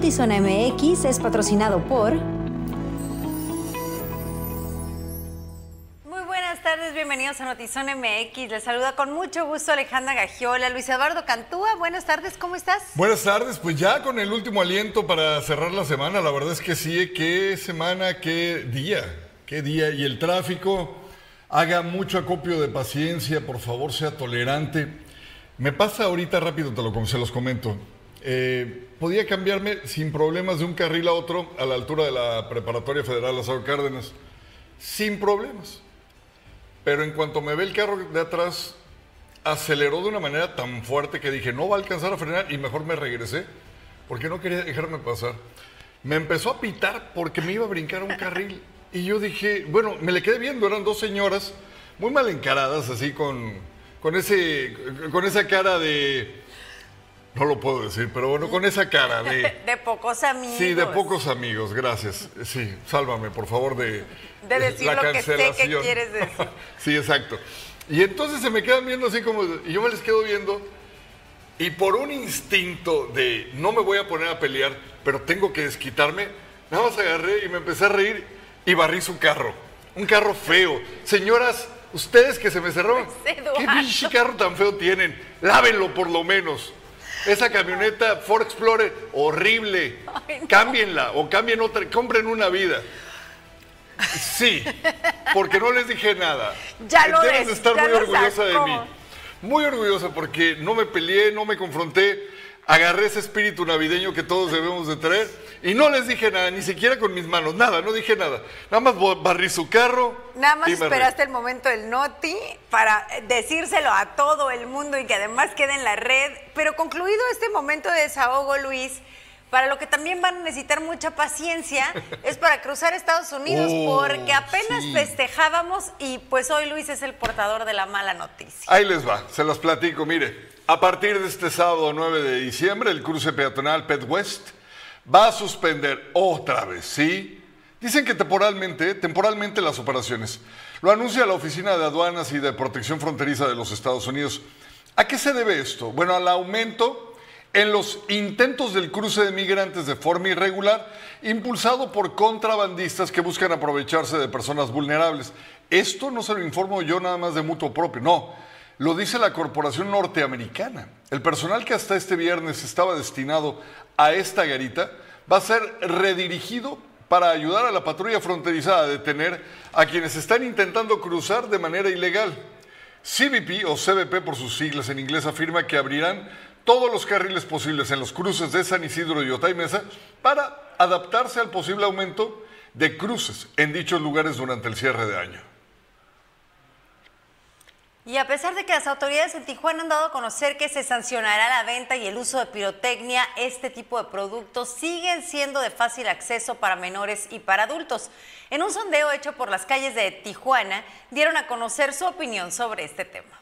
Notizona MX es patrocinado por... Muy buenas tardes, bienvenidos a Notizón MX. Les saluda con mucho gusto Alejandra Gagiola, Luis Eduardo Cantúa. Buenas tardes, ¿cómo estás? Buenas tardes, pues ya con el último aliento para cerrar la semana, la verdad es que sí, qué semana, qué día, qué día. Y el tráfico, haga mucho acopio de paciencia, por favor, sea tolerante. Me pasa ahorita rápido, te lo, se los comento. Eh, podía cambiarme sin problemas de un carril a otro a la altura de la Preparatoria Federal Lázaro Cárdenas. Sin problemas. Pero en cuanto me ve el carro de atrás, aceleró de una manera tan fuerte que dije, no va a alcanzar a frenar y mejor me regresé porque no quería dejarme pasar. Me empezó a pitar porque me iba a brincar un carril. Y yo dije, bueno, me le quedé viendo, eran dos señoras muy mal encaradas, así con, con, ese, con esa cara de no lo puedo decir, pero bueno, con esa cara de... De pocos amigos. Sí, de pocos amigos, gracias. Sí, sálvame, por favor, de, de decir la lo que cancelación. sé que quieres decir. sí, exacto. Y entonces se me quedan viendo así como... Y yo me les quedo viendo y por un instinto de no me voy a poner a pelear, pero tengo que desquitarme, nada más agarré y me empecé a reír y barrí su carro. Un carro feo. Señoras, ustedes que se me cerraron, ¿qué pinche carro tan feo tienen? Lávenlo por lo menos. Esa camioneta Ford Explorer, horrible. Ay, no. Cámbienla o cambien otra, compren una vida. Sí, porque no les dije nada. Ya lo Deben de estar muy lo orgullosa de mí. Muy orgullosa porque no me peleé, no me confronté, agarré ese espíritu navideño que todos debemos de traer y no les dije nada, ni siquiera con mis manos, nada, no dije nada. Nada más barrí su carro. Nada más y esperaste el momento del noti para decírselo a todo el mundo y que además quede en la red. Pero concluido este momento de desahogo, Luis, para lo que también van a necesitar mucha paciencia es para cruzar Estados Unidos, Oh, porque apenas sí. festejábamos y pues hoy Luis es el portador de la mala noticia. Ahí les va, se las platico. Mire, a partir de este sábado 9 de diciembre, el cruce peatonal Pet West va a suspender otra vez, ¿sí? Dicen que temporalmente, temporalmente las operaciones. Lo anuncia la Oficina de Aduanas y de Protección Fronteriza de los Estados Unidos. ¿A qué se debe esto? Bueno, al aumento en los intentos del cruce de migrantes de forma irregular, impulsado por contrabandistas que buscan aprovecharse de personas vulnerables. Esto no se lo informo yo nada más de mutuo propio, no. Lo dice la corporación norteamericana. El personal que hasta este viernes estaba destinado a esta garita va a ser redirigido para ayudar a la patrulla fronteriza a detener a quienes están intentando cruzar de manera ilegal. CBP o CBP por sus siglas en inglés afirma que abrirán todos los carriles posibles en los cruces de San Isidro y Otay Mesa para adaptarse al posible aumento de cruces en dichos lugares durante el cierre de año. Y a pesar de que las autoridades en Tijuana han dado a conocer que se sancionará la venta y el uso de pirotecnia, este tipo de productos siguen siendo de fácil acceso para menores y para adultos. En un sondeo hecho por las calles de Tijuana, dieron a conocer su opinión sobre este tema.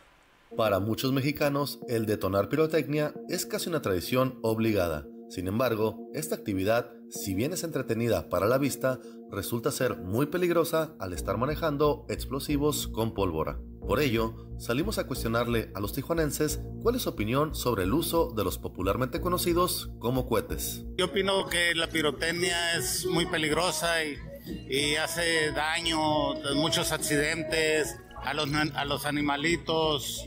Para muchos mexicanos, el detonar pirotecnia es casi una tradición obligada. Sin embargo, esta actividad, si bien es entretenida para la vista, resulta ser muy peligrosa al estar manejando explosivos con pólvora. Por ello, salimos a cuestionarle a los tijuanenses cuál es su opinión sobre el uso de los popularmente conocidos como cohetes. Yo opino que la pirotecnia es muy peligrosa y, hace daño, muchos accidentes a los animalitos,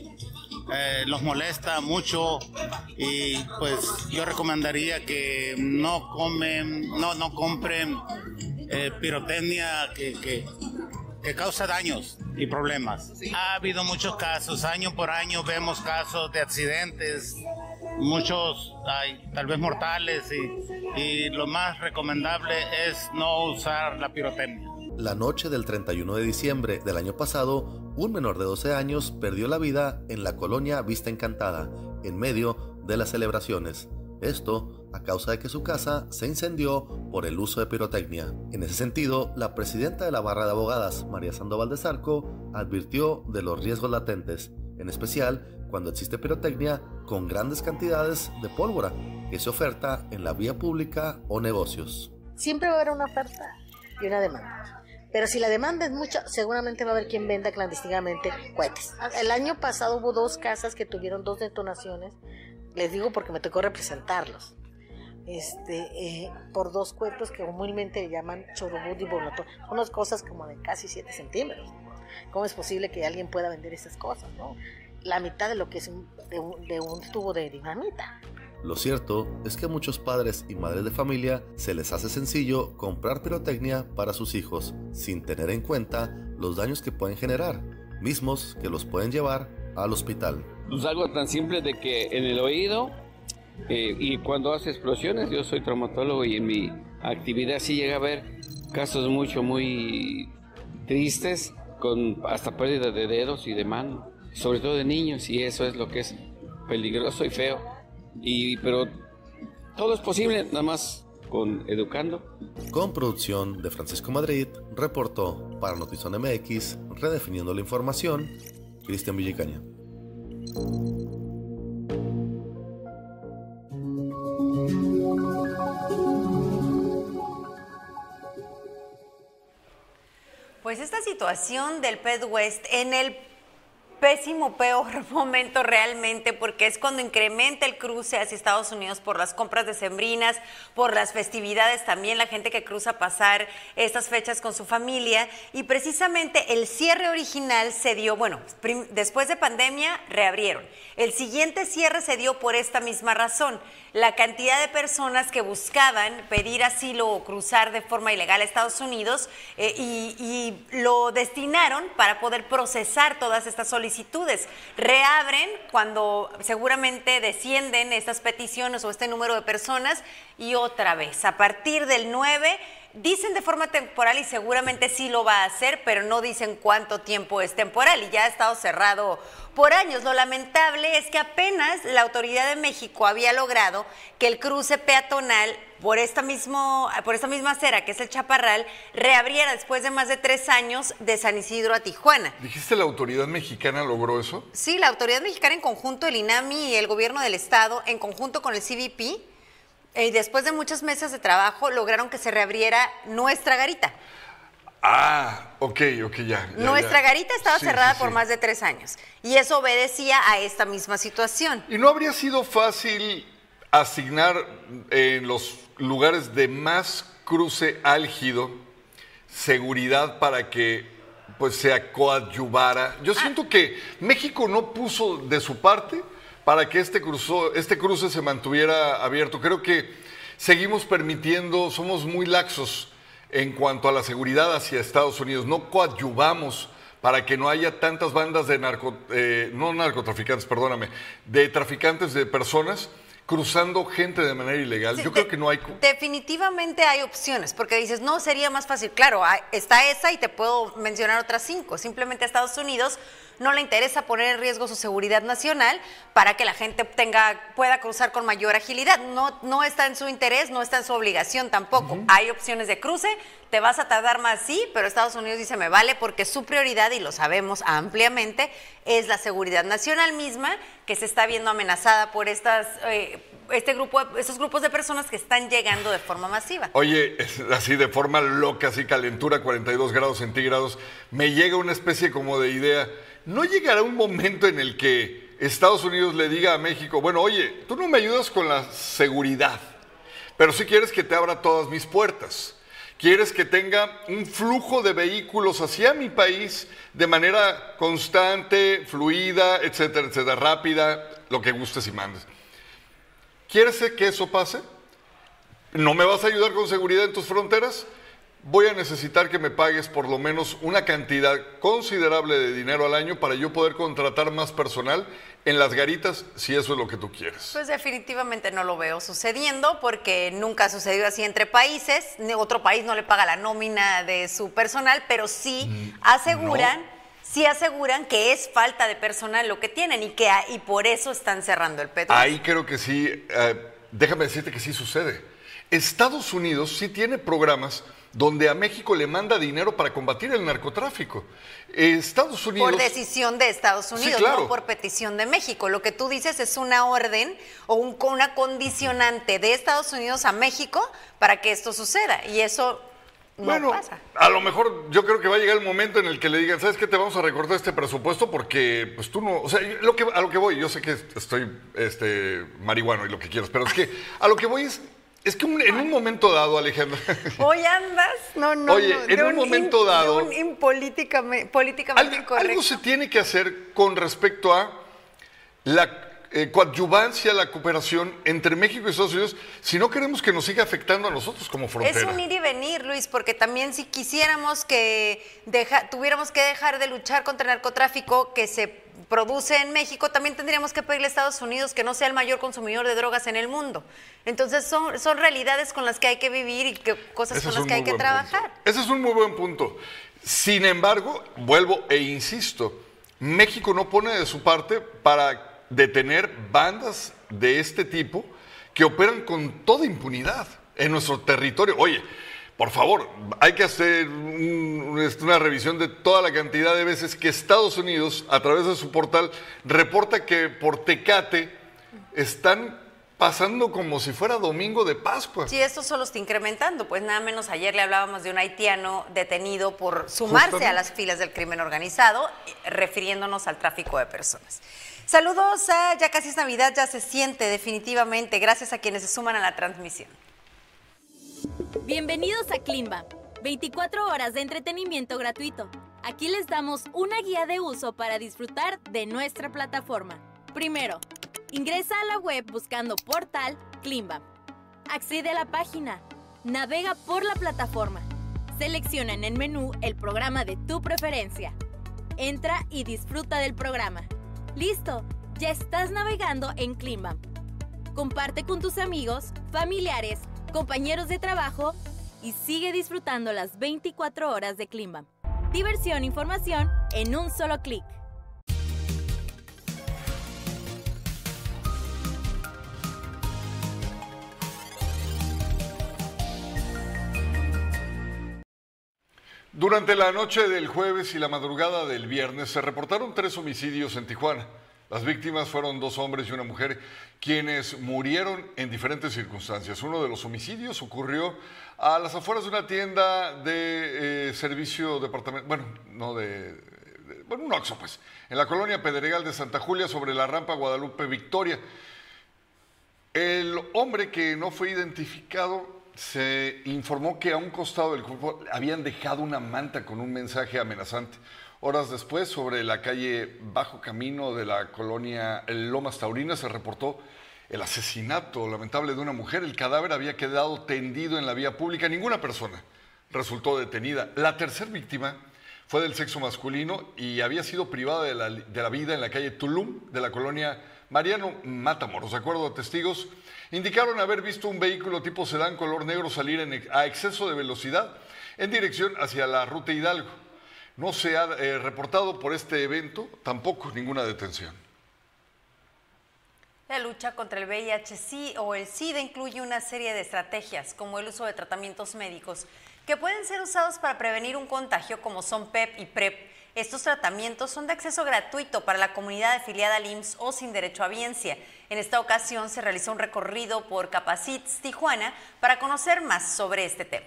eh, los molesta mucho y pues yo recomendaría que no comen, no, no compren eh, pirotecnia que, que, causa daños y problemas. Ha habido muchos casos, año por año vemos casos de accidentes, muchos ay, tal vez mortales y, y lo más recomendable es no usar la pirotecnia. La noche del 31 de diciembre del año pasado, un menor de 12 años perdió la vida en la colonia Vista Encantada, en medio de las celebraciones. Esto a causa de que su casa se incendió por el uso de pirotecnia. En ese sentido, la presidenta de la barra de abogadas, María Sandoval de Zarco, advirtió de los riesgos latentes, en especial cuando existe pirotecnia con grandes cantidades de pólvora que se oferta en la vía pública o negocios. Siempre va a haber una oferta y una demanda. Pero si la demanda es mucha, seguramente va a haber quien venda clandestinamente cohetes. El año pasado hubo dos casas que tuvieron dos detonaciones. Les digo porque me tocó representarlos. este, eh, por dos cuerpos que comúnmente llaman chorubut y boloto. Son unas cosas como de casi 7 centímetros. ¿Cómo es posible que alguien pueda vender esas cosas? ¿no? La mitad de lo que es un, de, un, de un tubo de dinamita. Lo cierto es que a muchos padres y madres de familia se les hace sencillo comprar pirotecnia para sus hijos, sin tener en cuenta los daños que pueden generar, mismos que los pueden llevar al hospital. Pues algo tan simple de que en el oído eh, y cuando hace explosiones, yo soy traumatólogo y en mi actividad sí llega a haber casos mucho, muy tristes, con hasta pérdida de dedos y de mano, sobre todo de niños, y eso es lo que es peligroso y feo. Y, pero todo es posible, nada más con educando. Con producción de Francisco Madrid, reportó para Notizón MX, redefiniendo la información, Cristian Villicaña. Pues esta situación del Pet West en el pésimo, peor momento realmente, porque es cuando incrementa el cruce hacia Estados Unidos por las compras de sembrinas, por las festividades también, la gente que cruza a pasar estas fechas con su familia. Y precisamente el cierre original se dio, bueno, después de pandemia reabrieron. El siguiente cierre se dio por esta misma razón. La cantidad de personas que buscaban pedir asilo o cruzar de forma ilegal a Estados Unidos eh, y, y lo destinaron para poder procesar todas estas solicitudes. Reabren cuando seguramente descienden estas peticiones o este número de personas y otra vez, a partir del 9 dicen de forma temporal y seguramente sí lo va a hacer, pero no dicen cuánto tiempo es temporal y ya ha estado cerrado por años. Lo lamentable es que apenas la autoridad de México había logrado que el cruce peatonal por esta, mismo, por esta misma acera, que es el Chaparral, reabriera después de más de tres años de San Isidro a Tijuana. ¿Dijiste la autoridad mexicana logró eso? Sí, la autoridad mexicana en conjunto, el INAMI y el gobierno del estado, en conjunto con el CBP, y después de muchos meses de trabajo lograron que se reabriera nuestra garita. Ah, ok, ok, ya. ya nuestra ya. garita estaba Sí, cerrada sí, por sí. más de tres años y eso obedecía a esta misma situación. ¿Y no habría sido fácil asignar en los lugares de más cruce álgido seguridad para que pues se coadyuvara? Yo siento que México no puso de su parte para que este, cruzo- este cruce se mantuviera abierto. Creo que seguimos permitiendo, somos muy laxos en cuanto a la seguridad hacia Estados Unidos. No coadyuvamos para que no haya tantas bandas de narco, eh, no narcotraficantes, perdóname, de traficantes de personas cruzando gente de manera ilegal. Sí, Yo de- creo que no hay... Definitivamente hay opciones, porque dices, no, sería más fácil. Claro, está esa y te puedo mencionar otras cinco. Simplemente Estados Unidos no le interesa poner en riesgo su seguridad nacional para que la gente tenga, pueda cruzar con mayor agilidad. No, no está en su interés, no está en su obligación tampoco. Hay opciones de cruce, te vas a tardar más, sí, pero Estados Unidos dice, me vale porque su prioridad, y lo sabemos ampliamente, es la seguridad nacional misma, que se está viendo amenazada por estas, eh, este grupo, estos grupos de personas que están llegando de forma masiva. Oye, así de forma loca, así calentura 42 grados centígrados, me llega una especie como de idea. ¿No llegará un momento en el que Estados Unidos le diga a México, bueno, oye, tú no me ayudas con la seguridad, pero sí quieres que te abra todas mis puertas? ¿Quieres que tenga un flujo de vehículos hacia mi país de manera constante, fluida, etcétera, etcétera, rápida, lo que gustes y mandes? ¿Quieres que eso pase? ¿No me vas a ayudar con seguridad en tus fronteras? Voy a necesitar que me pagues por lo menos una cantidad considerable de dinero al año para yo poder contratar más personal en las garitas, si eso es lo que tú quieres. Pues definitivamente no lo veo sucediendo porque nunca ha sucedido así entre países. Otro país no le paga la nómina de su personal, pero sí aseguran, sí aseguran que es falta de personal lo que tienen y que y por eso están cerrando el petro. Ahí creo que sí, eh, déjame decirte que sí sucede. Estados Unidos sí tiene programas donde a México le manda dinero para combatir el narcotráfico. Estados Unidos... Por decisión de Estados Sí, Unidos, claro. no por petición de México. Lo que tú dices es una orden o un- una condicionante de Estados Unidos a México para que esto suceda. Y eso no bueno, pasa. a lo mejor yo creo que va a llegar el momento en el que le digan, ¿sabes qué? Te vamos a recortar este presupuesto porque, pues tú no, o sea, lo que, a lo que voy, yo sé que estoy este, marihuano y lo que quieras, pero es que a lo que voy es, Es que en un momento dado, Alejandra. Hoy andas, no, no. Oye, no, en un momento dado- De un impolíticamente, políticamente Algo, incorrecto. algo se tiene que hacer con respecto a la eh, coadyuvancia, la cooperación entre México y Estados Unidos, si no queremos que nos siga afectando a nosotros como frontera. Es un ir y venir, Luis, porque también si quisiéramos que deja- tuviéramos que dejar de luchar contra el narcotráfico que se produce en México, también tendríamos que pedirle a Estados Unidos que no sea el mayor consumidor de drogas en el mundo. Entonces son, son realidades con las que hay que vivir y que, cosas Ese con las que hay que trabajar. punto. Ese es un muy buen punto. Sin embargo, vuelvo e insisto, México no pone de su parte para detener bandas de este tipo que operan con toda impunidad en nuestro territorio. Oye, por favor, hay que hacer un- una revisión de toda la cantidad de veces que Estados Unidos, a través de su portal, reporta que por Tecate están pasando como si fuera domingo de Pascua. Sí, esto solo está incrementando, pues nada menos ayer le hablábamos de un haitiano detenido por sumarse Justamente. a las filas del crimen organizado, refiriéndonos al tráfico de personas. Saludos a ya casi es Navidad, ya se siente definitivamente, gracias a quienes se suman a la transmisión. Bienvenidos a Klimba, 24 horas de entretenimiento gratuito. Aquí les damos una guía de uso para disfrutar de nuestra plataforma. Primero, ingresa a la web buscando portal Klimba. Accede a la página, navega por la plataforma. Selecciona en el menú el programa de tu preferencia. Entra y disfruta del programa. Listo, ya estás navegando en Klimba. Comparte con tus amigos, familiares, compañeros de trabajo y sigue disfrutando las 24 horas de Klimbam. Diversión e información en un solo clic. Durante la noche del jueves y la madrugada del viernes se reportaron tres homicidios en Tijuana. Las víctimas fueron dos hombres y una mujer, quienes murieron en diferentes circunstancias. Uno de los homicidios ocurrió a las afueras de una tienda de eh, servicio departamento, bueno, no de, de- bueno, un Oxxo, pues, en la colonia Pedregal de Santa Julia sobre la rampa Guadalupe Victoria. El hombre que no fue identificado se informó que a un costado del cuerpo habían dejado una manta con un mensaje amenazante. Horas después, sobre la calle Bajo Camino de la colonia Lomas Taurinas, se reportó el asesinato lamentable de una mujer. El cadáver había quedado tendido en la vía pública. Ninguna persona resultó detenida. La tercera víctima fue del sexo masculino y había sido privada de la, de la vida en la calle Tulum de la colonia Mariano Matamoros. De acuerdo a testigos, indicaron haber visto un vehículo tipo sedán color negro salir a exceso de velocidad en dirección hacia la ruta Hidalgo. No se ha eh, reportado por este evento tampoco ninguna detención. La lucha contra el VIH o el SIDA incluye una serie de estrategias, como el uso de tratamientos médicos, que pueden ser usados para prevenir un contagio, como son PEP y PrEP. Estos tratamientos son de acceso gratuito para la comunidad afiliada al IMSS o sin derecho a biencia. En esta ocasión se realizó un recorrido por Capacits Tijuana para conocer más sobre este tema.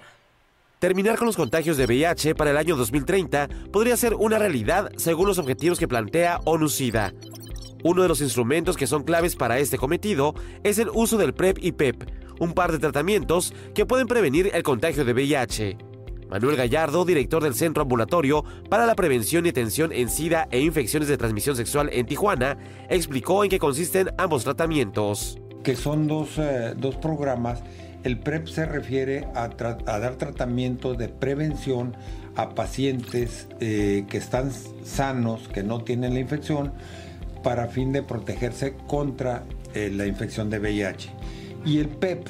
Terminar con los contagios de VIH para el año 2030 podría ser una realidad según los objetivos que plantea ONU-SIDA. Uno de los instrumentos que son claves para este cometido es el uso del PrEP y PEP, un par de tratamientos que pueden prevenir el contagio de VIH. Manuel Gallardo, director del Centro Ambulatorio para la Prevención y Atención en SIDA e Infecciones de Transmisión Sexual en Tijuana, explicó en qué consisten ambos tratamientos. que son dos, eh, dos programas. El PrEP se refiere a, dar tratamiento de prevención a pacientes eh, que están sanos, que no tienen la infección, para fin de protegerse contra eh, la infección de VIH. Y el PEP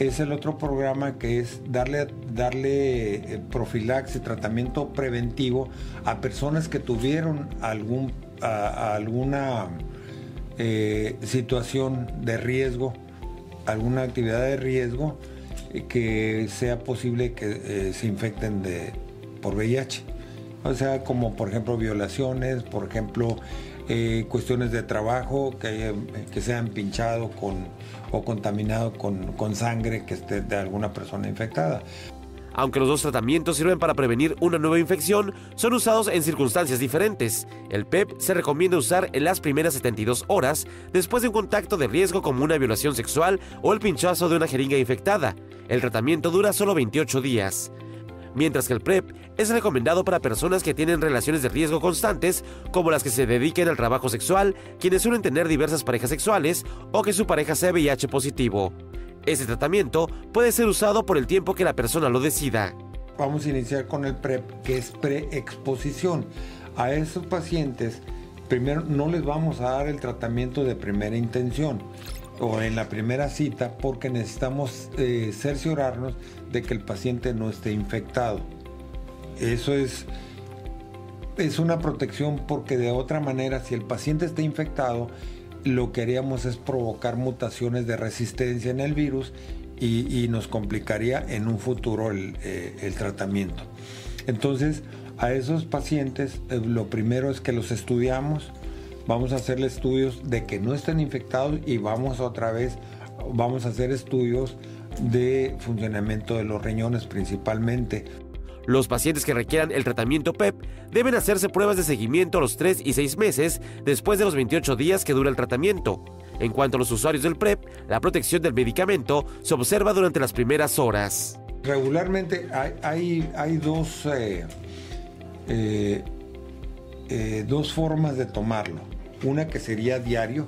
es el otro programa que es darle, darle eh, profilaxis, tratamiento preventivo a personas que tuvieron algún, alguna eh, situación de riesgo, alguna actividad de riesgo eh, que sea posible que se infecten de, por VIH. O sea, como por ejemplo violaciones, por ejemplo eh, cuestiones de trabajo que, hayan- que sean pinchado con, o contaminado con, con sangre que esté de alguna persona infectada. Aunque los dos tratamientos sirven para prevenir una nueva infección, son usados en circunstancias diferentes. El PEP se recomienda usar en las primeras 72 horas después de un contacto de riesgo como una violación sexual o el pinchazo de una jeringa infectada. El tratamiento dura solo 28 días. Mientras que el PrEP es recomendado para personas que tienen relaciones de riesgo constantes, como las que se dediquen al trabajo sexual, quienes suelen tener diversas parejas sexuales o que su pareja sea VIH positivo. Este tratamiento puede ser usado por el tiempo que la persona lo decida. Vamos a iniciar con el PrEP, que es preexposición. A esos pacientes, primero no les vamos a dar el tratamiento de primera intención o en la primera cita porque necesitamos eh, cerciorarnos de que el paciente no esté infectado. Eso es, es una protección porque de otra manera si el paciente está infectado, lo que haríamos es provocar mutaciones de resistencia en el virus y, nos complicaría en un futuro el, eh, tratamiento. Entonces, a esos pacientes eh, lo primero es que los estudiamos, vamos a hacerle estudios de que no estén infectados y vamos otra vez, vamos a hacer estudios de funcionamiento de los riñones principalmente. Los pacientes que requieran el tratamiento PEP deben hacerse pruebas de seguimiento a los 3 y 6 meses después de los 28 días que dura el tratamiento. En cuanto a los usuarios del PrEP, la protección del medicamento se observa durante las primeras horas. Regularmente hay, hay, dos, eh, eh, eh, dos formas de tomarlo. Una que sería diario,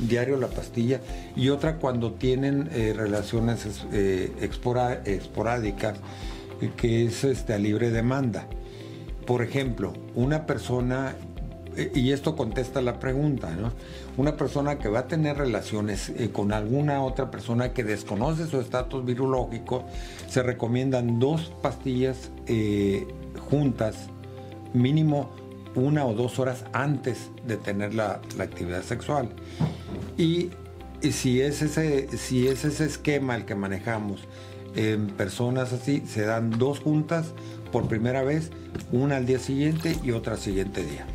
diario la pastilla, y otra cuando tienen relaciones esporádicas que es este, a libre demanda. Por ejemplo, una persona, eh, y esto contesta la pregunta. Una persona que va a tener relaciones eh, con alguna otra persona que desconoce su estatus virológico, se recomiendan dos pastillas eh, juntas, mínimo una o dos horas antes de tener la, actividad sexual. Y, si, es ese, si es ese esquema el que manejamos, en personas así se dan dos juntas por primera vez, una al día siguiente y otra al siguiente día.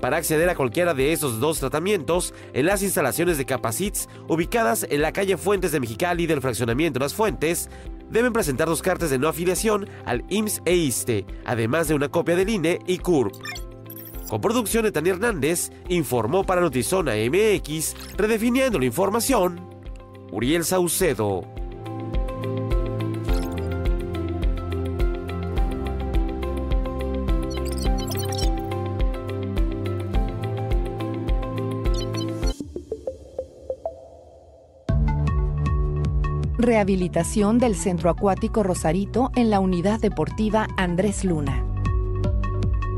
Para acceder a cualquiera de esos dos tratamientos, en las instalaciones de Capacits, ubicadas en la calle Fuentes de Mexicali del fraccionamiento Las Fuentes, deben presentar dos cartas de no afiliación al IMSS e ISTE, además de una copia del INE y CURP. Con producción de Tania Hernández, informó para Notizona MX, redefiniendo la información, Uriel Saucedo. Rehabilitación del Centro Acuático Rosarito en la Unidad Deportiva Andrés Luna.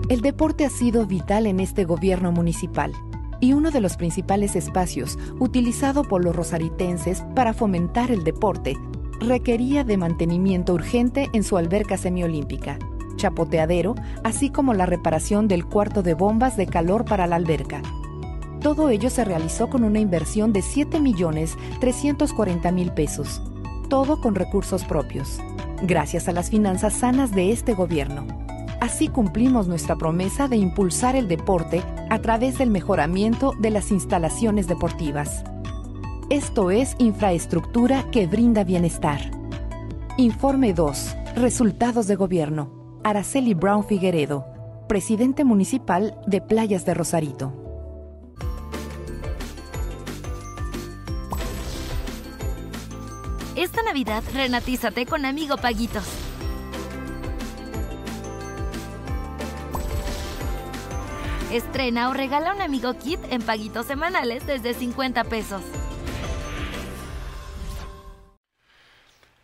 El deporte ha sido vital en este gobierno municipal y uno de los principales espacios utilizado por los rosaritenses para fomentar el deporte requería de mantenimiento urgente en su alberca semiolímpica, chapoteadero, así como la reparación del cuarto de bombas de calor para la alberca. Todo ello se realizó con una inversión de 7.340.000 pesos todo con recursos propios, gracias a las finanzas sanas de este gobierno. Así cumplimos nuestra promesa de impulsar el deporte a través del mejoramiento de las instalaciones deportivas. Esto es infraestructura que brinda bienestar. Informe 2. Resultados de gobierno. Araceli Brown Figueredo, presidente municipal de Playas de Rosarito. Esta Navidad renatízate con Amigo Paguitos. Estrena o regala un Amigo Kit en paguitos semanales desde 50 pesos.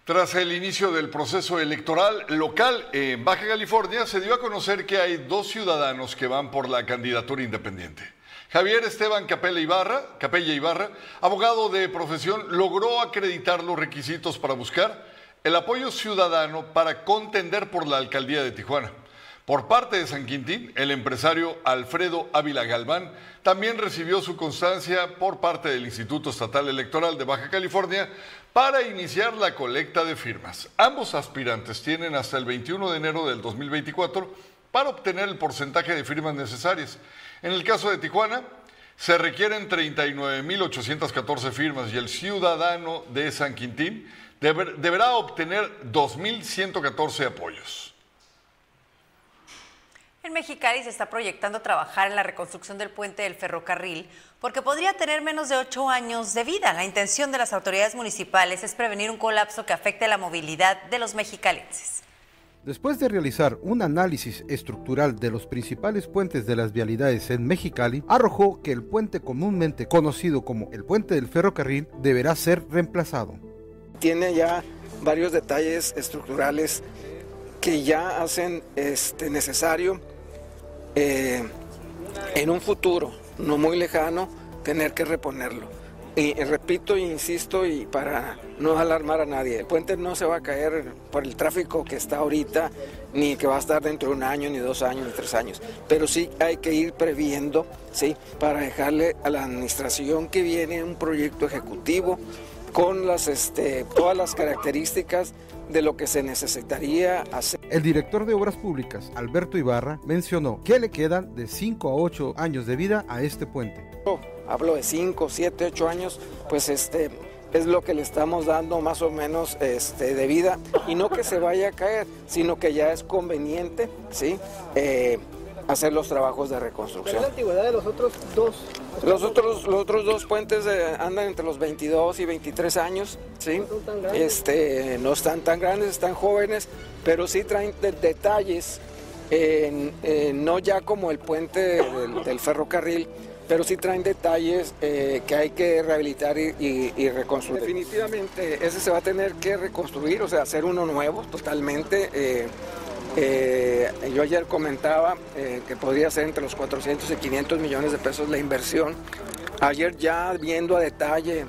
Tras el inicio del proceso electoral local en Baja California, se dio a conocer que hay dos ciudadanos que van por la candidatura independiente. Javier Esteban Capella Ibarra, Capella Ibarra, abogado de profesión, logró acreditar los requisitos para buscar el apoyo ciudadano para contender por la alcaldía de Tijuana. Por parte de San Quintín, el empresario Alfredo Ávila Galván también recibió su constancia por parte del Instituto Estatal Electoral de Baja California para iniciar la colecta de firmas. Ambos aspirantes tienen hasta el 21 de enero del 2024 para obtener el porcentaje de firmas necesarias. En el caso de Tijuana, se requieren 39.814 firmas y el ciudadano de San Quintín deber- deberá obtener 2.114 apoyos. En Mexicali se está proyectando trabajar en la reconstrucción del puente del ferrocarril porque podría tener menos de ocho años de vida. La intención de las autoridades municipales es prevenir un colapso que afecte la movilidad de los mexicalenses. Después de realizar un análisis estructural de los principales puentes de las vialidades en Mexicali, arrojó que el puente comúnmente conocido como el puente del ferrocarril deberá ser reemplazado. tiene ya varios detalles estructurales que ya hacen este, necesario eh, en un futuro no muy lejano tener que reponerlo. Y, y repito e insisto y para no alarmar a nadie, el puente no se va a caer por el tráfico que está ahorita, ni que va a estar dentro de un año, ni dos años, ni tres años. Pero sí hay que ir previendo, ¿sí? Para dejarle a la administración que viene un proyecto ejecutivo con las, este, todas las características de lo que se necesitaría hacer. El director de Obras Públicas, Alberto Ibarra, mencionó que le quedan de 5 a 8 años de vida a este puente. Hablo de 5, 7, 8 años, pues este es lo que le estamos dando más o menos este, de vida y no que se vaya a caer, sino que ya es conveniente, ¿sí? Eh, hacer los trabajos de reconstrucción. la antigüedad de los otros dos? Los otros, los otros dos puentes eh, andan entre los 22 y 23 años, ¿sí? Este, no están tan grandes, están jóvenes, pero sí traen de- detalles, no ya como el puente del, del ferrocarril, pero sí traen detalles eh, que hay que rehabilitar y, y- y reconstruir. Definitivamente ese se va a tener que reconstruir, o sea, hacer uno nuevo totalmente. eh, eh, yo ayer comentaba eh, que podría ser entre los 400 y 500 millones de pesos la inversión. Ayer ya viendo a detalle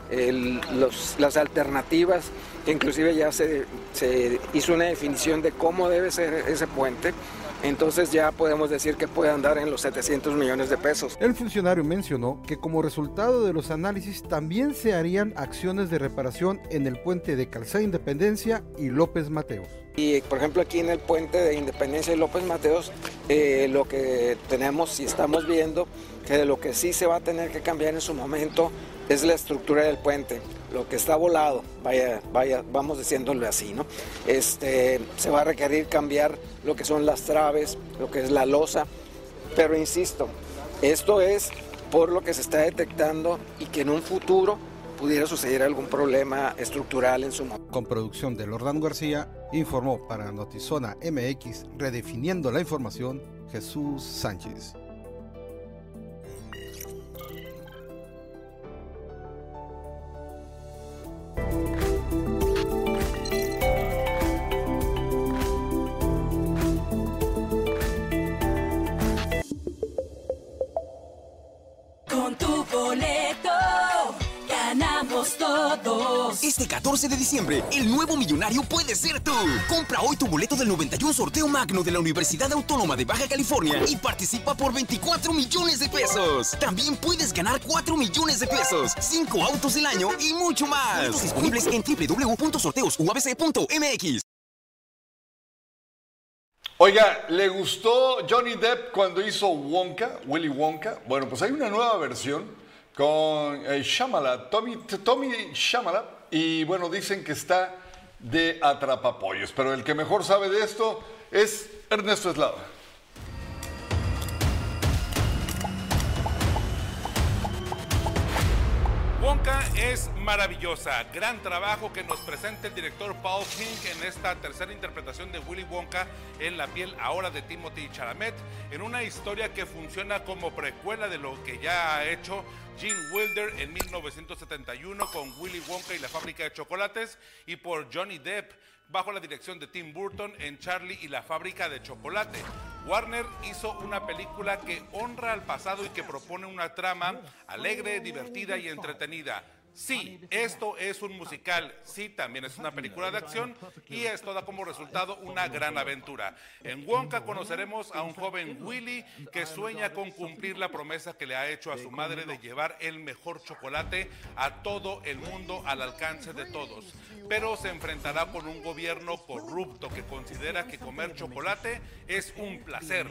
las alternativas, inclusive ya se, se hizo una definición de cómo debe ser ese puente, entonces ya podemos decir que puede andar en los 700 millones de pesos. El funcionario mencionó que como resultado de los análisis también se harían acciones de reparación en el puente de Calzada Independencia y López Mateos. Y por ejemplo aquí en el puente de Independencia y López Mateos, eh, lo que tenemos y estamos viendo que de lo que sí se va a tener que cambiar en su momento es la estructura del puente, lo que está volado, vaya, vaya, vamos diciéndolo así, ¿no? Este, se va a requerir cambiar lo que son las traves, lo que es la losa, pero insisto, esto es por lo que se está detectando y que en un futuro pudiera suceder algún problema estructural en su momento. Con producción de Lordán García, informó para Notizona MX, redefiniendo la información, Jesús Sánchez. Boleto ganamos todos. Este 14 de diciembre, el nuevo millonario puede ser tú. Compra hoy tu boleto del 91 sorteo magno de la Universidad Autónoma de Baja California y participa por 24 millones de pesos. También puedes ganar 4 millones de pesos, 5 autos del año y mucho más. Boletos disponibles en www.sorteosuabc.mx. Oiga, ¿le gustó Johnny Depp cuando hizo Wonka, Willy Wonka? Bueno, pues hay una nueva versión con eh, Shyamalan, Tommy, Tommy Shyamalan, y bueno, dicen que está de atrapapollos, pero el que mejor sabe de esto es Ernesto Eslava. Wonka es maravillosa. Gran trabajo que nos presenta el director Paul King en esta tercera interpretación de Willy Wonka en la piel ahora de Timothy Chalamet, en una historia que funciona como precuela de lo que ya ha hecho Gene Wilder en 1971 con Willy Wonka y la fábrica de chocolates y por Johnny Depp bajo la dirección de Tim Burton en Charlie y la fábrica de chocolate. Warner hizo una película que honra al pasado y que propone una trama alegre, divertida y entretenida. Sí, esto es un musical, sí, también es una película de acción y esto da como resultado una gran aventura. En Wonka conoceremos a un joven Willy que sueña con cumplir la promesa que le ha hecho a su madre de llevar el mejor chocolate a todo el mundo al alcance de todos. Pero se enfrentará con un gobierno corrupto que considera que comer chocolate es un placer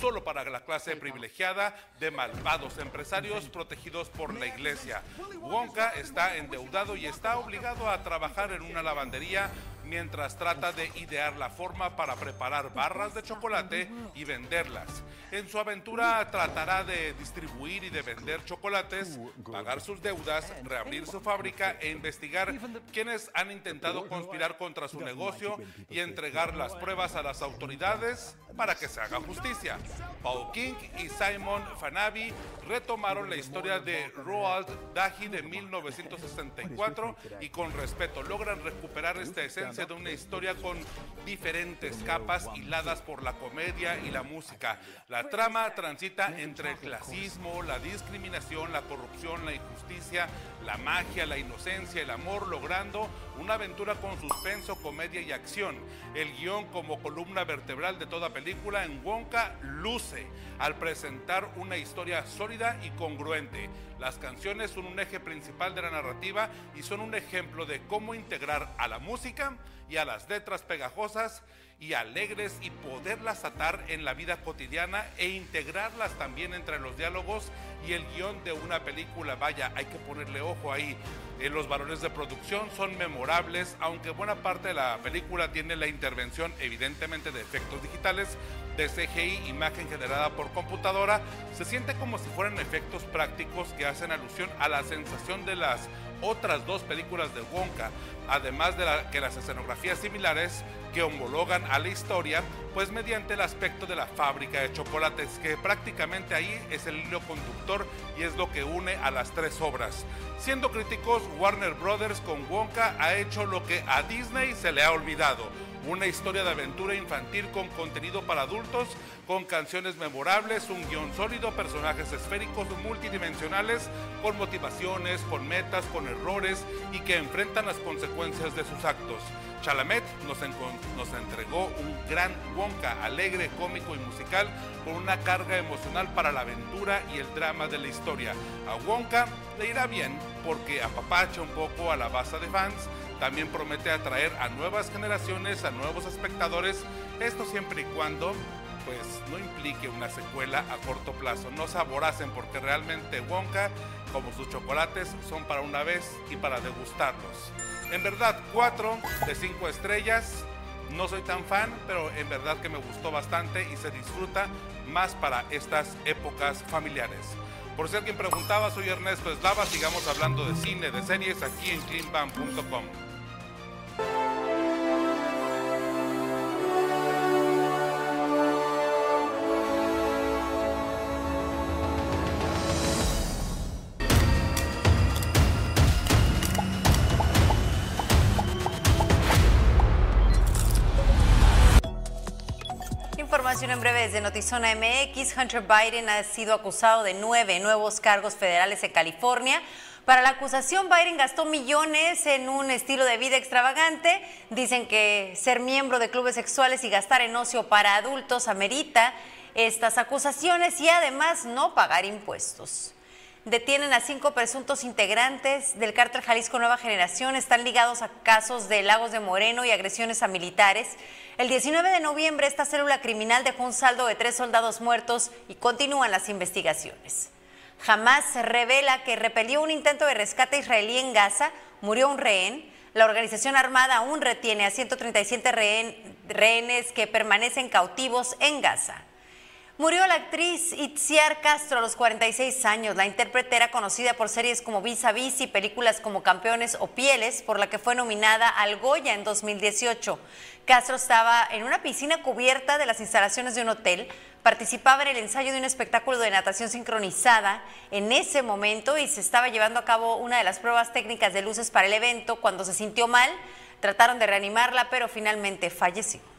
solo para la clase privilegiada de malvados empresarios protegidos por la iglesia. Wonka está endeudado y está obligado a trabajar en una lavandería mientras trata de idear la forma para preparar barras de chocolate y venderlas. En su aventura tratará de distribuir y de vender chocolates, pagar sus deudas, reabrir su fábrica e investigar quienes han intentado conspirar contra su negocio y entregar las pruebas a las autoridades para que se haga justicia. Paul King y Simon Fanabi retomaron la historia de Roald Dahl de 1964 y con respeto logran recuperar esta esencia de una historia con diferentes capas hiladas por la comedia y la música. La trama transita entre el clasismo, la discriminación, la corrupción, la injusticia, la magia, la inocencia, el amor, logrando una aventura con suspenso, comedia y acción. El guion como columna vertebral de toda película en Wonka luce al presentar una historia sólida y congruente. Las canciones son un eje principal de la narrativa y son un ejemplo de cómo integrar a la música y a las letras pegajosas y alegres y poderlas atar en la vida cotidiana e integrarlas también entre los diálogos y el guion de una película. Vaya, hay que ponerle ojo ahí. Eh, los valores de producción son memorables, aunque buena parte de la película tiene la intervención evidentemente de efectos digitales, de CGI, imagen generada por computadora, se siente como si fueran efectos prácticos que hacen alusión a la sensación de las otras dos películas de Wonka, además de que las escenografías similares que homologan a la historia, pues mediante el aspecto de la fábrica de chocolates, que prácticamente ahí es el hilo conductor y es lo que une a las tres obras. Siendo críticos, Warner Brothers con Wonka ha hecho lo que a Disney se le ha olvidado una historia de aventura infantil con contenido para adultos, con canciones memorables, un guion sólido, personajes esféricos multidimensionales, con motivaciones, con metas, con errores y que enfrentan las consecuencias de sus actos. Chalamet nos, nos entregó un gran Wonka, alegre, cómico y musical, con una carga emocional para la aventura y el drama de la historia. A Wonka le irá bien porque apapacha un poco a la base de fans, también promete atraer a nuevas generaciones, a nuevos espectadores, esto siempre y cuando pues no implique una secuela a corto plazo. No saboracen porque realmente Wonka, como sus chocolates, son para una vez y para degustarlos. En verdad, 4 de 5 estrellas. No soy tan fan, pero en verdad que me gustó bastante y se disfruta más para estas épocas familiares. Por si alguien preguntaba, soy Ernesto Eslava. Sigamos hablando de cine, de series aquí en cleanbam.com. desde Notizona MX. Hunter Biden ha sido acusado de nueve nuevos cargos federales en California. Para la acusación, Biden gastó millones en un estilo de vida extravagante. Dicen que ser miembro de clubes sexuales y gastar en ocio para adultos amerita estas acusaciones y además no pagar impuestos. Detienen a cinco presuntos integrantes del cártel Jalisco Nueva Generación. Están ligados a casos de Lagos de Moreno y agresiones a militares. El 19 de noviembre esta célula criminal dejó un saldo de tres soldados muertos y continúan las investigaciones. Jamás revela que repelió un intento de rescate israelí en Gaza, murió un rehén. La organización armada aún retiene a 137 rehenes que permanecen cautivos en Gaza. Murió la actriz Itziar Castro a los 46 años. La intérprete era conocida por series como Vis a Vis y películas como Campeones o Pieles, por la que fue nominada al Goya en 2018. Castro estaba en una piscina cubierta de las instalaciones de un hotel. Participaba en el ensayo de un espectáculo de natación sincronizada en ese momento y se estaba llevando a cabo una de las pruebas técnicas de luces para el evento. Cuando se sintió mal, trataron de reanimarla, pero finalmente falleció.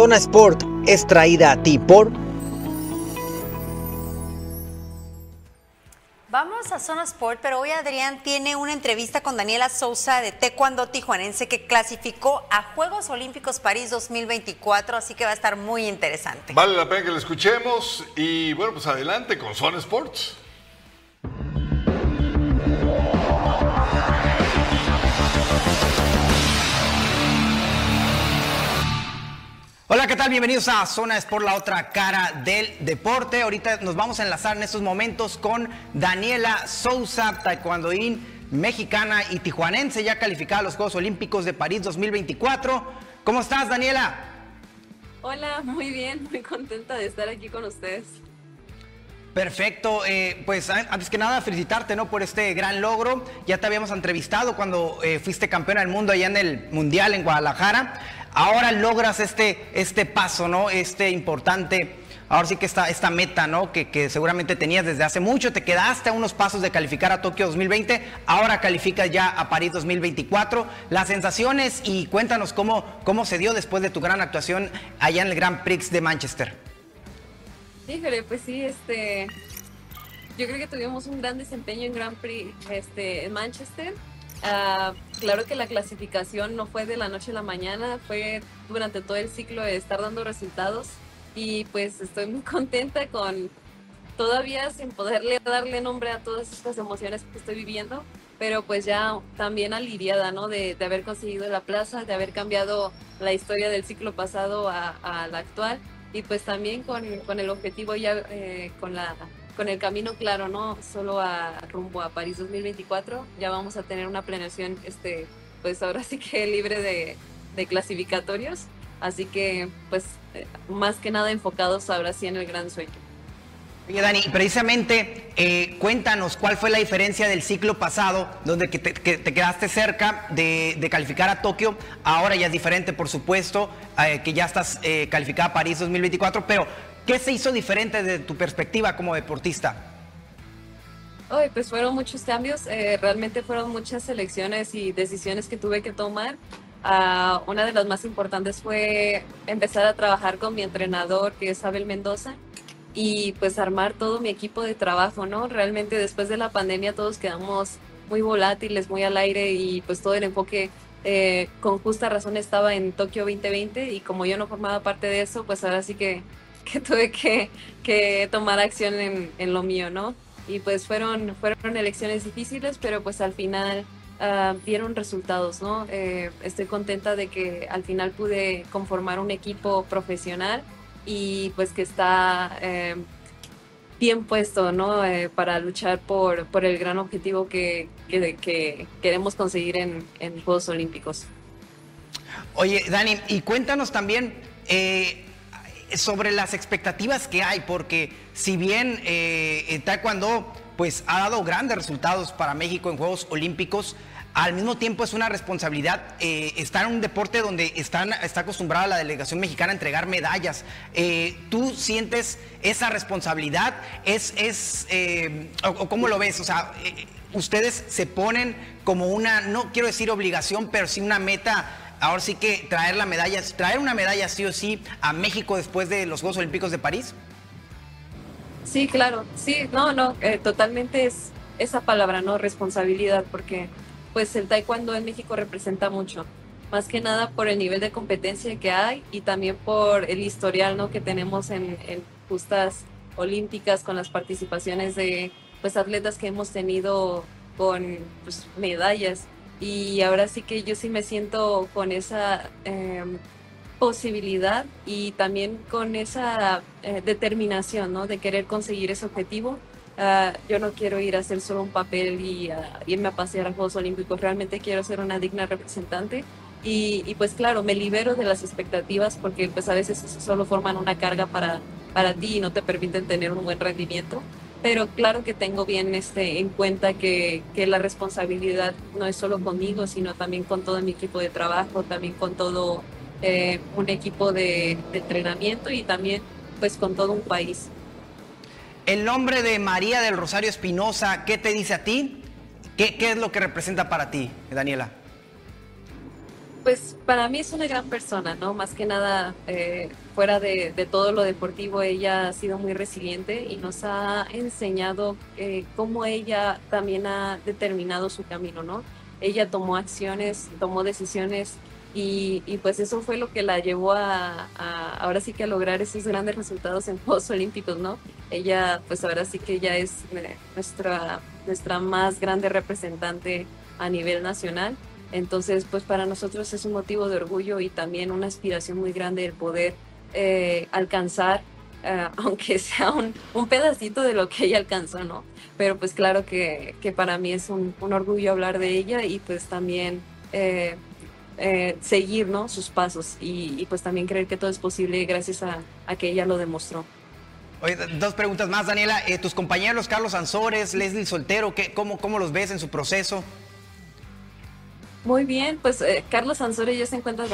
Zona Sport es traída a ti por... Vamos a Zona Sport, pero hoy Adrián tiene una entrevista con Daniela Sousa de Taekwondo Tijuanense que clasificó a Juegos Olímpicos París 2024, así que va a estar muy interesante. Vale la pena que la escuchemos y bueno, pues adelante con Zona Sports. Hola, ¿qué tal? Bienvenidos a Zona Sport, la otra cara del deporte. Ahorita nos vamos a enlazar en estos momentos con Daniela Sousa, taekwondoín mexicana y tijuanense, ya calificada a los Juegos Olímpicos de París 2024. ¿Cómo estás, Daniela? Hola, muy bien, muy contenta de estar aquí con ustedes. Perfecto, eh, pues antes que nada felicitarte ¿no? por este gran logro. Ya te habíamos entrevistado cuando eh, fuiste campeona del mundo allá en el Mundial en Guadalajara ahora logras este, este paso, ¿no? Este importante, ahora sí que esta, esta meta, ¿no? Que, seguramente tenías desde hace mucho, te quedaste a unos pasos de calificar a Tokio 2020, ahora calificas ya a París 2024. Las sensaciones y cuéntanos cómo, cómo se dio después de tu gran actuación allá en el Grand Prix de Manchester. Híjole, pues sí, este, yo creo que tuvimos un gran desempeño en Grand Prix este, en Manchester. Uh, claro que la clasificación no fue de la noche a la mañana, fue durante todo el ciclo de estar dando resultados y pues estoy muy contenta con todavía sin poderle darle nombre a todas estas emociones que estoy viviendo, pero pues ya también aliviada, ¿no? De, de haber conseguido la plaza, de haber cambiado la historia del ciclo pasado a, a la actual y pues también con, con el objetivo ya eh, con la con el camino claro, ¿no? Solo a rumbo a París 2024, ya vamos a tener una planeación, este, pues ahora sí que libre de, de clasificatorios, así que pues eh, más que nada enfocados ahora sí en el gran sueño. Oye, Dani, precisamente eh, cuéntanos cuál fue la diferencia del ciclo pasado, donde que te, que te, quedaste cerca de, de, calificar a Tokio. Ahora ya es diferente, por supuesto, eh, que ya estás eh, calificada a París 2024, pero ¿Qué se hizo diferente desde tu perspectiva como deportista? Hoy, pues fueron muchos cambios, eh, realmente fueron muchas elecciones y decisiones que tuve que tomar. Uh, una de las más importantes fue empezar a trabajar con mi entrenador, que es Abel Mendoza, y pues armar todo mi equipo de trabajo, ¿no? Realmente después de la pandemia todos quedamos muy volátiles, muy al aire y pues todo el enfoque eh, con justa razón estaba en Tokio 2020 y como yo no formaba parte de eso, pues ahora sí que que tuve que, que tomar acción en, en, lo mío, ¿no? Y pues fueron, fueron elecciones difíciles, pero pues al final uh, dieron resultados, ¿no? Eh, estoy contenta de que al final pude conformar un equipo profesional y pues que está eh, bien puesto, ¿no? Eh, para luchar por, por el gran objetivo que, que, que queremos conseguir en, en Juegos Olímpicos. Oye, Dani, y cuéntanos también, eh, sobre las expectativas que hay, porque si bien eh, Taekwondo pues, ha dado grandes resultados para México en Juegos Olímpicos, al mismo tiempo es una responsabilidad eh, estar en un deporte donde están, está acostumbrada la delegación mexicana a entregar medallas. Eh, ¿Tú sientes esa responsabilidad? ¿Es, es eh, o, cómo lo ves? O sea, ustedes se ponen como una, no quiero decir obligación, pero sí una meta ahora sí que traer la medalla, traer una medalla sí o sí a México después de los Juegos Olímpicos de París? Sí, claro, sí, no, no, eh, totalmente es esa palabra, ¿no? Responsabilidad, porque pues el taekwondo en México representa mucho, más que nada por el nivel de competencia que hay y también por el historial, ¿no? Que tenemos en, justas olímpicas con las participaciones de pues atletas que hemos tenido con pues, medallas y ahora sí que yo sí me siento con esa eh, posibilidad y también con esa eh, determinación, ¿no? De querer conseguir ese objetivo. Uh, yo no quiero ir a hacer solo un papel y uh, irme a pasear a Juegos Olímpicos, realmente quiero ser una digna representante y, y, pues claro, me libero de las expectativas porque pues a veces solo forman una carga para, para ti y no te permiten tener un buen rendimiento pero claro que tengo bien este, en cuenta que, que, la responsabilidad no es solo conmigo, sino también con todo mi equipo de trabajo, también con todo eh, un equipo de, entrenamiento y también pues con todo un país. El nombre de María del Rosario Espinosa, ¿qué te dice a ti? ¿Qué, ¿Qué, es lo que representa para ti, Daniela? Pues para mí es una gran persona, ¿no? Más que nada, eh, fuera de, todo lo deportivo, ella ha sido muy resiliente y nos ha enseñado eh, cómo ella también ha determinado su camino, ¿no? Ella tomó acciones, tomó decisiones y, pues eso fue lo que la llevó a, ahora sí que a lograr esos grandes resultados en Juegos Olímpicos, ¿no? Ella pues ahora sí que ella es eh, nuestra, nuestra más grande representante a nivel nacional. Entonces, pues para nosotros es un motivo de orgullo y también una aspiración muy grande el poder eh, alcanzar, eh, aunque sea un, pedacito de lo que ella alcanzó, ¿no? Pero pues claro que, que para mí es un, orgullo hablar de ella y pues también eh, seguir, ¿no? Sus pasos y, pues también creer que todo es posible gracias a, que ella lo demostró. Oye, dos preguntas más, Daniela. Tus compañeros Carlos Ansores, Leslie Soltero, ¿qué, cómo, ¿cómo los ves en su proceso? Muy bien, pues eh, Carlos Sansores ya se encuentra,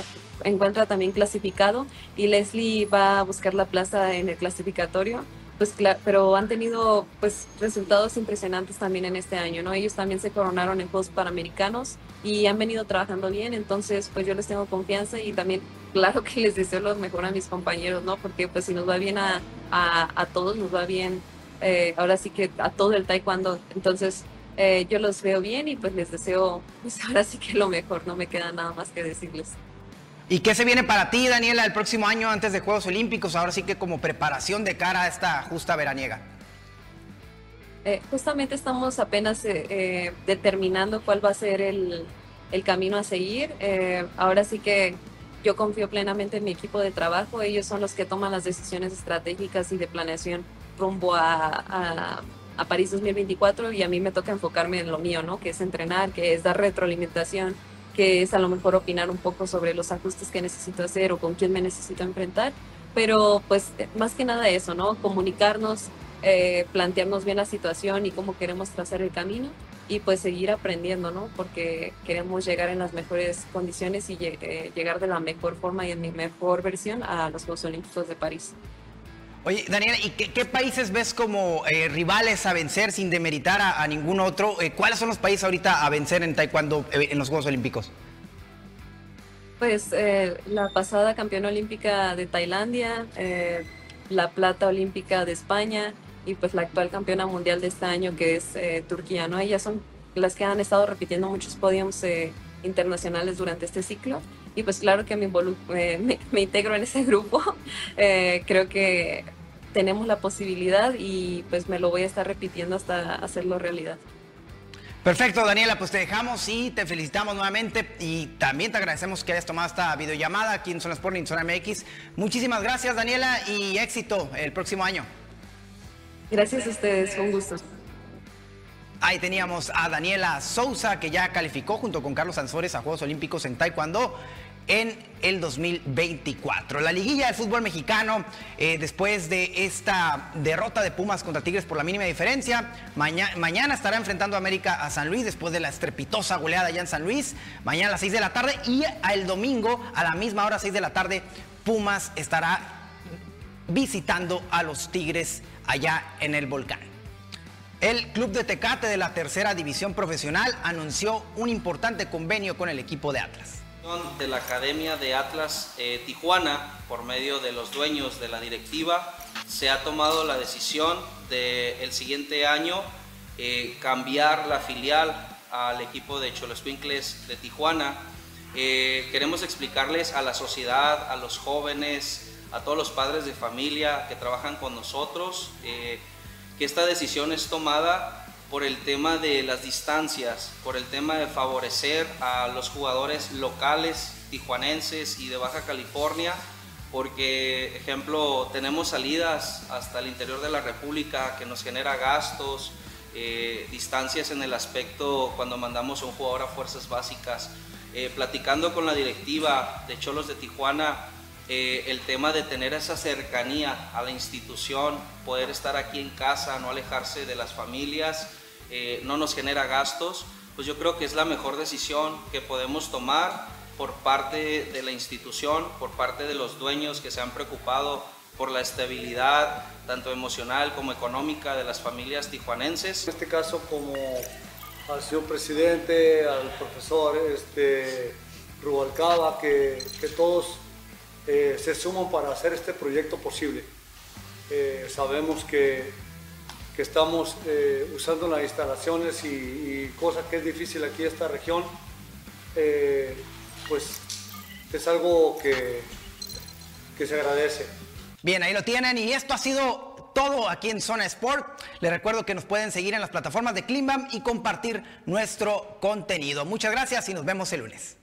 encuentra también clasificado y Leslie va a buscar la plaza en el clasificatorio, pues pero han tenido pues resultados impresionantes también en este año, ¿no? Ellos también se coronaron en Juegos Panamericanos y han venido trabajando bien, entonces pues yo les tengo confianza y también claro que les deseo lo mejor a mis compañeros, ¿no? Porque pues si nos va bien a, a, a todos, nos va bien, eh, ahora sí que a todo el taekwondo, entonces eh, yo los veo bien y pues les deseo, pues ahora sí que lo mejor, no me queda nada más que decirles. ¿Y qué se viene para ti, Daniela, el próximo año antes de Juegos Olímpicos? Ahora sí que como preparación de cara a esta justa veraniega. Eh, justamente estamos apenas eh, eh, determinando cuál va a ser el, el camino a seguir. Eh, ahora sí que yo confío plenamente en mi equipo de trabajo. Ellos son los que toman las decisiones estratégicas y de planeación rumbo a, a, a París 2024 y a mí me toca enfocarme en lo mío, ¿no? Que es entrenar, que es dar retroalimentación, que es a lo mejor opinar un poco sobre los ajustes que necesito hacer o con quién me necesito enfrentar. Pero pues más que nada eso, ¿no? Comunicarnos, eh, plantearnos bien la situación y cómo queremos trazar el camino y pues seguir aprendiendo, ¿no? Porque queremos llegar en las mejores condiciones y eh, llegar de la mejor forma y en mi mejor versión a los Juegos Olímpicos de París. Oye, Daniela, ¿y qué, qué países ves como eh, rivales a vencer sin demeritar a, a ningún otro? Eh, ¿Cuáles son los países ahorita a vencer en Taekwondo eh, en los Juegos Olímpicos? Pues eh, la pasada campeona olímpica de Tailandia, eh, la plata olímpica de España y pues la actual campeona mundial de este año que es eh, Turquía, ¿no? Ellas son las que han estado repitiendo muchos podiums internacionales durante este ciclo y pues claro que me, me, me integro en ese grupo. Eh, creo que tenemos la posibilidad y pues me lo voy a estar repitiendo hasta hacerlo realidad. Perfecto, Daniela, pues te dejamos y te felicitamos nuevamente y también te agradecemos que hayas tomado esta videollamada aquí en Zona Sport y en Zona MX. Muchísimas gracias, Daniela, y éxito el próximo año. Gracias a ustedes, con gusto. Ahí teníamos a Daniela Souza, que ya calificó junto con Carlos Ansores a Juegos Olímpicos en Taekwondo en el 2024. La liguilla del fútbol mexicano, eh, después de esta derrota de Pumas contra Tigres por la mínima diferencia, maña- mañana estará enfrentando a América a San Luis después de la estrepitosa goleada allá en San Luis, mañana a las 6 de la tarde y el domingo a la misma hora, 6 de la tarde, Pumas estará visitando a los Tigres allá en el volcán. El club de Tecate de la tercera división profesional anunció un importante convenio con el equipo de Atlas. De la Academia de Atlas eh, Tijuana, por medio de los dueños de la directiva, se ha tomado la decisión de el siguiente año eh, cambiar la filial al equipo de Choloscuincles de Tijuana. Eh, queremos explicarles a la sociedad, a los jóvenes, a todos los padres de familia que trabajan con nosotros, eh, que esta decisión es tomada por el tema de las distancias, por el tema de favorecer a los jugadores locales, tijuanenses y de Baja California, porque, ejemplo, tenemos salidas hasta el interior de la República que nos genera gastos, eh, distancias en el aspecto cuando mandamos a un jugador a fuerzas básicas. Eh, platicando con la directiva de Cholos de Tijuana, eh, el tema de tener esa cercanía a la institución, poder estar aquí en casa, no alejarse de las familias, eh, no nos genera gastos, pues yo creo que es la mejor decisión que podemos tomar por parte de la institución, por parte de los dueños que se han preocupado por la estabilidad tanto emocional como económica de las familias tijuanenses. En este caso, como al señor presidente, al profesor este, Rubalcaba, que, todos eh, se suman para hacer este proyecto posible. Eh, sabemos que, que estamos eh, usando las instalaciones y, y cosa que es difícil aquí en esta región, eh, pues es algo que, que se agradece. Bien, ahí lo tienen y esto ha sido todo aquí en Zona Sport. Les recuerdo que nos pueden seguir en las plataformas de Climbam y compartir nuestro contenido. Muchas gracias y nos vemos el lunes.